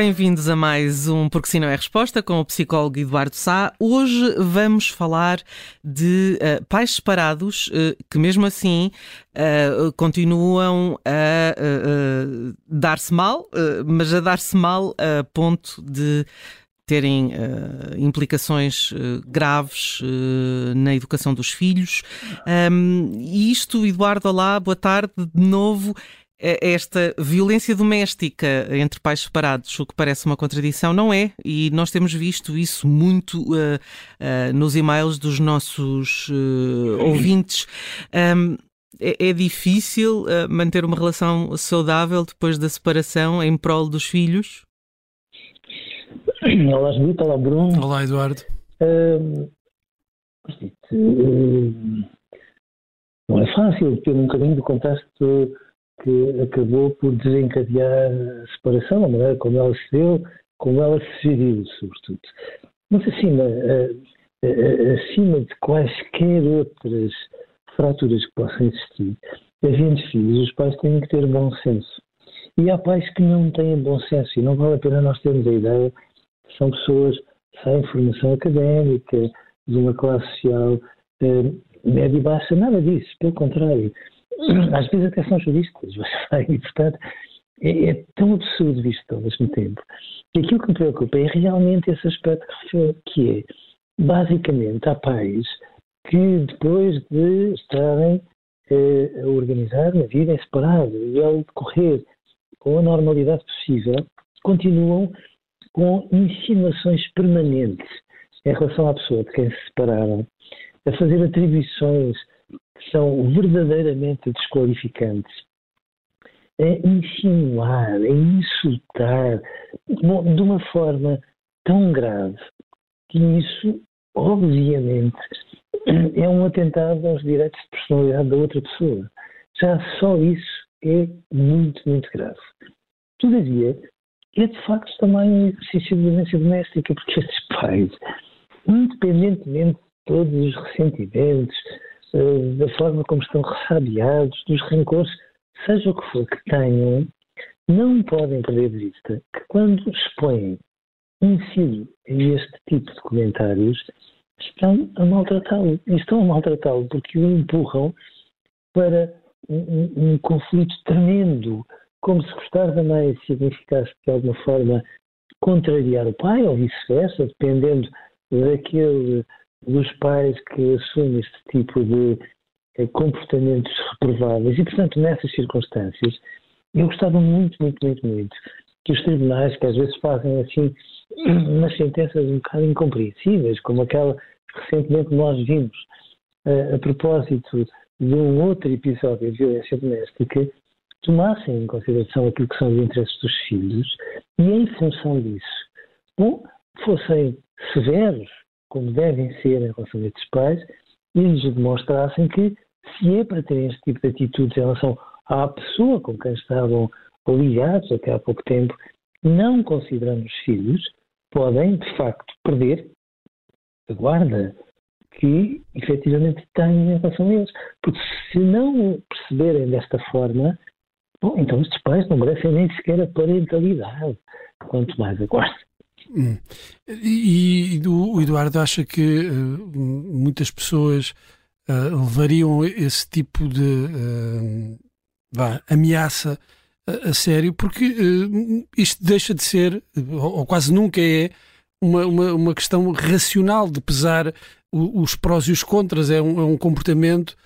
Bem-vindos a mais um Porque Se Não é Resposta com o psicólogo Eduardo Sá. Hoje vamos falar de uh, pais separados uh, que, mesmo assim, uh, continuam a dar-se mal, mas a dar-se mal a ponto de terem implicações graves na educação dos filhos. Um, e isto, Eduardo, olá, boa tarde de novo. É esta violência doméstica entre pais separados, o que parece uma contradição, não é? E nós temos visto isso muito uh, uh, nos e-mails dos nossos uh, ouvintes. Um, é, é, difícil manter uma relação saudável depois da separação em prol dos filhos? Olá, Judita. Olá, Bruno. Olá, Eduardo. não é fácil, ter um bocadinho do contexto que acabou por desencadear a separação, a maneira como ela se deu, como ela se geriu, sobretudo. Mas acima, acima de quaisquer outras fraturas que possam existir, havendo filhos, os pais têm que ter bom senso. E há pais que não têm bom senso e não vale a pena nós termos a ideia que são pessoas sem formação académica, de uma classe social eh, média e baixa, nada disso, pelo contrário às vezes até são juristas, e portanto é, é, tão absurdo visto ao mesmo tempo. E aquilo que me preocupa é realmente esse aspecto que é, basicamente, há pais que depois de estarem eh, a organizar a vida em separado e ao decorrer com a normalidade possível, continuam com insinuações permanentes em relação à pessoa de quem se separaram, a fazer atribuições que são verdadeiramente desqualificantes, é insinuar, é insultar de uma forma tão grave que isso, obviamente, é um atentado aos direitos de personalidade da outra pessoa. Já só isso é muito, muito grave. Todavia, é de facto também um exercício de violência doméstica, porque estes pais, independentemente de todos os ressentimentos, da forma como estão ressabiados, dos rancores, seja o que for que tenham, não podem perder de vista que quando expõem um filho a este tipo de comentários, estão a maltratá-lo. E estão a maltratá-lo porque o empurram para um, um, um, conflito tremendo, como se gostar da mãe significasse de alguma forma contrariar o pai, ou vice-versa, dependendo daquele dos pais que assumem este tipo de eh, comportamentos reprováveis. E, portanto, nessas circunstâncias, eu gostava muito, muito, muito, muito que os tribunais, que às vezes fazem assim umas sentenças um bocado incompreensíveis, como aquela que recentemente nós vimos a, a propósito de um outro episódio de violência doméstica, tomassem em consideração aquilo que são os interesses dos filhos e, em função disso, bom, fossem severos como devem ser em relação a estes pais, e lhes demonstrassem que, se é para terem este tipo de atitudes em relação à pessoa com quem estavam ligados até há pouco tempo, não considerando os filhos, podem, de facto, perder a guarda que efetivamente têm em relação a eles. Porque se não perceberem desta forma, bom, então estes pais não merecem nem sequer a parentalidade, quanto mais a guarda. Hum. E, o Eduardo acha que uh, muitas pessoas uh, levariam esse tipo de uh, vá, ameaça a, a, sério, porque isto deixa de ser, ou, ou quase nunca é, uma, uma, uma, questão racional de pesar os prós e os contras. É um, é um comportamento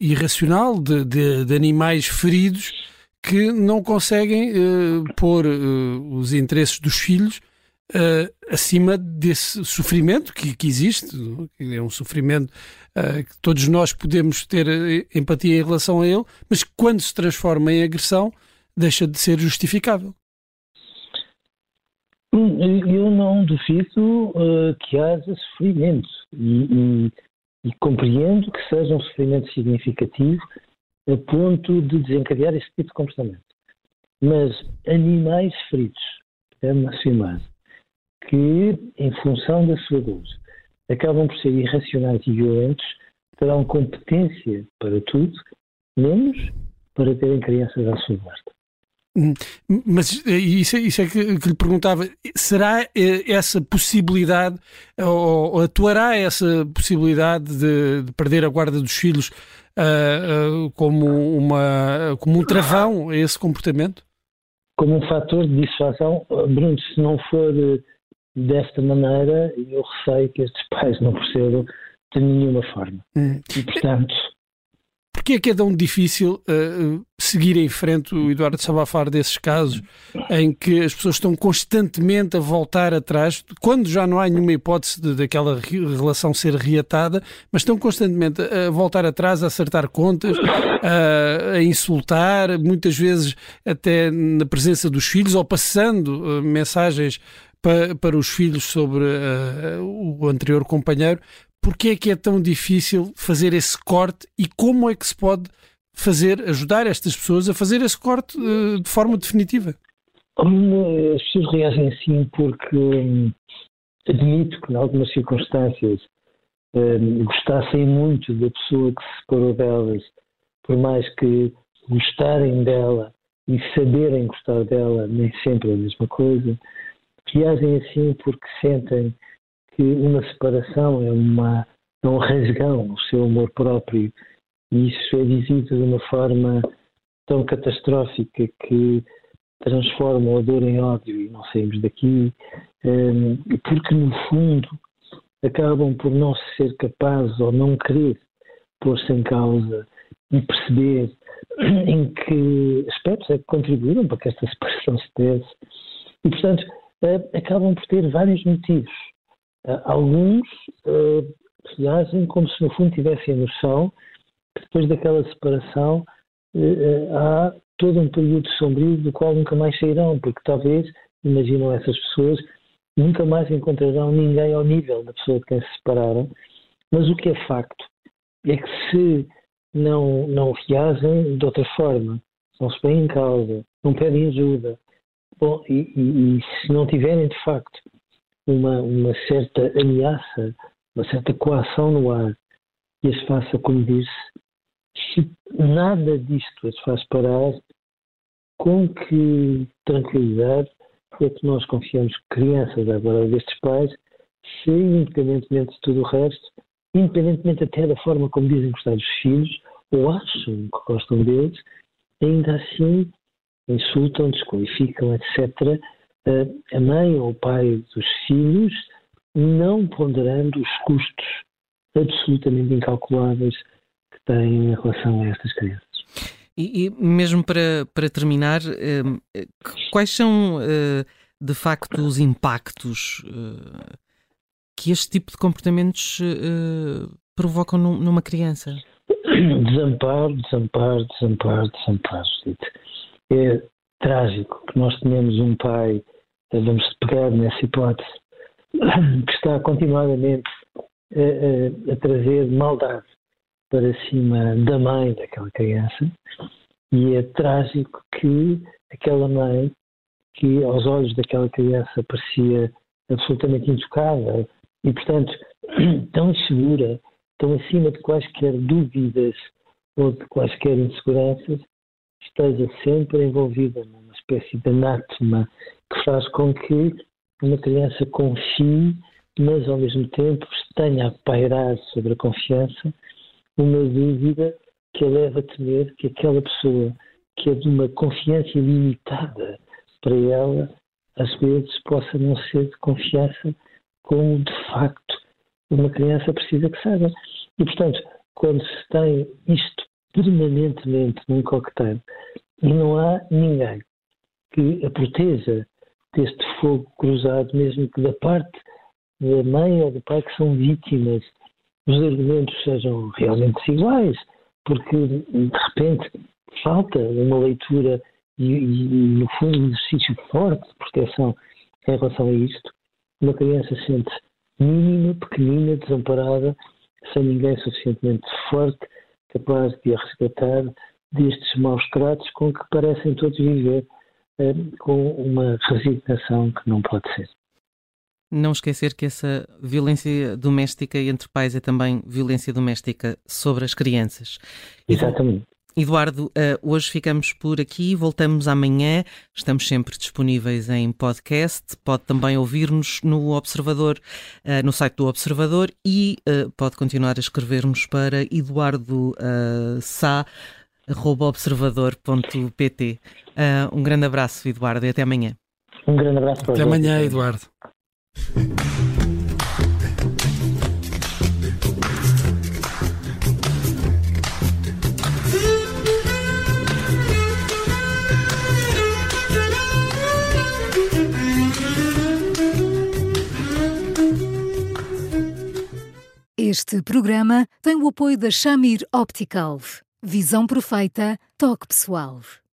irracional de, de, de, animais feridos que não conseguem uh, pôr uh, os interesses dos filhos acima desse sofrimento que, que, existe, é um sofrimento que todos nós podemos ter empatia em relação a ele, mas quando se transforma em agressão deixa de ser justificável. Eu não duvido uh, que haja sofrimento e, e, e, compreendo que seja um sofrimento significativo a ponto de desencadear esse tipo de comportamento. Mas animais feridos, é afirmar, que em função da sua dor acabam por ser irracionais e violentos, terão competência para tudo, menos para terem crianças à sua guarda. Hum, mas eh, isso, é, isso é que, que, lhe perguntava: será eh, essa possibilidade, ou, ou atuará essa possibilidade de, de, perder a guarda dos filhos uh, uh, como, uma, como um travão a esse comportamento? Como um fator de dissuasão, Bruno, se não for desta maneira, eu receio que estes pais não procedam de nenhuma forma. Hum. E, portanto Porquê é que é tão difícil uh, seguir em frente? O Eduardo estava falar desses casos em que as pessoas estão constantemente a voltar atrás, quando já não há nenhuma hipótese de, daquela relação ser reatada, mas estão constantemente a voltar atrás, a acertar contas, a, a insultar, muitas vezes até na presença dos filhos ou passando uh, mensagens para, para os filhos sobre uh, o anterior companheiro porque é que é tão difícil fazer esse corte e como é que se pode fazer, ajudar estas pessoas a fazer esse corte uh, de forma definitiva? As pessoas reagem assim porque hum, admito que, em algumas circunstâncias, hum, gostassem muito da pessoa que se separou delas, por mais que gostarem dela e saberem gostar dela, nem sempre é a mesma coisa. Reagem assim porque sentem que uma separação é, uma, é um rasgão o seu amor próprio e isso é dizido de uma forma tão catastrófica que transforma a dor em ódio e não saímos daqui, um, porque no fundo acabam por não ser capazes ou não querer pôr-se em causa e perceber em que aspectos é que contribuíram para que esta separação se desse. E, portanto, uh, acabam por ter vários motivos alguns uh, reagem como se no fundo tivessem a noção que depois daquela separação uh, há todo um período sombrio do qual nunca mais sairão, porque talvez, imaginam essas pessoas, nunca mais encontrarão ninguém ao nível da pessoa de quem se separaram. Mas o que é facto é que se não, não reagem de outra forma, não se põem em causa, não pedem ajuda, bom, e, e, e se não tiverem de facto uma, uma certa ameaça, uma certa coação no ar e as faça, como disse, se nada disto as faz parar, com que tranquilidade é que nós confiamos que crianças, agora destes pais, se independentemente de tudo o resto, independentemente até da forma como dizem gostar dos filhos, ou acham que gostam deles, ainda assim insultam, desqualificam, etc., a mãe ou o pai dos filhos, não ponderando os custos absolutamente incalculáveis que têm em relação a estas crianças. E, e mesmo para, para terminar, hum, quais são eh, de facto os impactos eh, que este tipo de comportamentos eh, provocam numa criança? Desamparo, desamparo, desamparo, desamparo. É trágico que nós tenhamos um pai vamos pegar nessa hipótese, que está continuadamente a, a, a trazer maldade para cima da mãe daquela criança, e é trágico que aquela mãe, que aos olhos daquela criança parecia absolutamente intocável e, portanto, tão insegura, tão acima de quaisquer dúvidas ou de quaisquer inseguranças, esteja sempre envolvida numa espécie de anátema que faz com que uma criança confie, mas ao mesmo tempo tenha a pairar sobre a confiança uma dúvida que a leva a temer que aquela pessoa que é de uma confiança limitada para ela, às vezes possa não ser de confiança como de facto uma criança precisa que seja. E portanto, quando se tem isto permanentemente num coquetel e não há ninguém que a proteja deste fogo cruzado, mesmo que da parte da mãe ou do pai que são vítimas, os argumentos sejam realmente iguais, porque de repente falta uma leitura e, e no fundo, um exercício forte de proteção em relação a isto. Uma criança sente mínima, pequenina, desamparada, sem ninguém suficientemente forte, capaz de a resgatar destes maus tratos com que parecem todos viver, com uma resignação que não pode ser. Não esquecer que essa violência doméstica entre pais é também violência doméstica sobre as crianças. Exatamente. Eduardo, uh, hoje ficamos por aqui, voltamos amanhã. Estamos sempre disponíveis em podcast. Pode também ouvir-nos no Observador, uh, no site do Observador e pode continuar a escrever-nos para eduardo observador.pt. um grande abraço, Eduardo, e até amanhã. Um grande abraço para Até amanhã, Eduardo. Este programa tem o apoio da Shamir Optical. Visão perfeita, toque pessoal.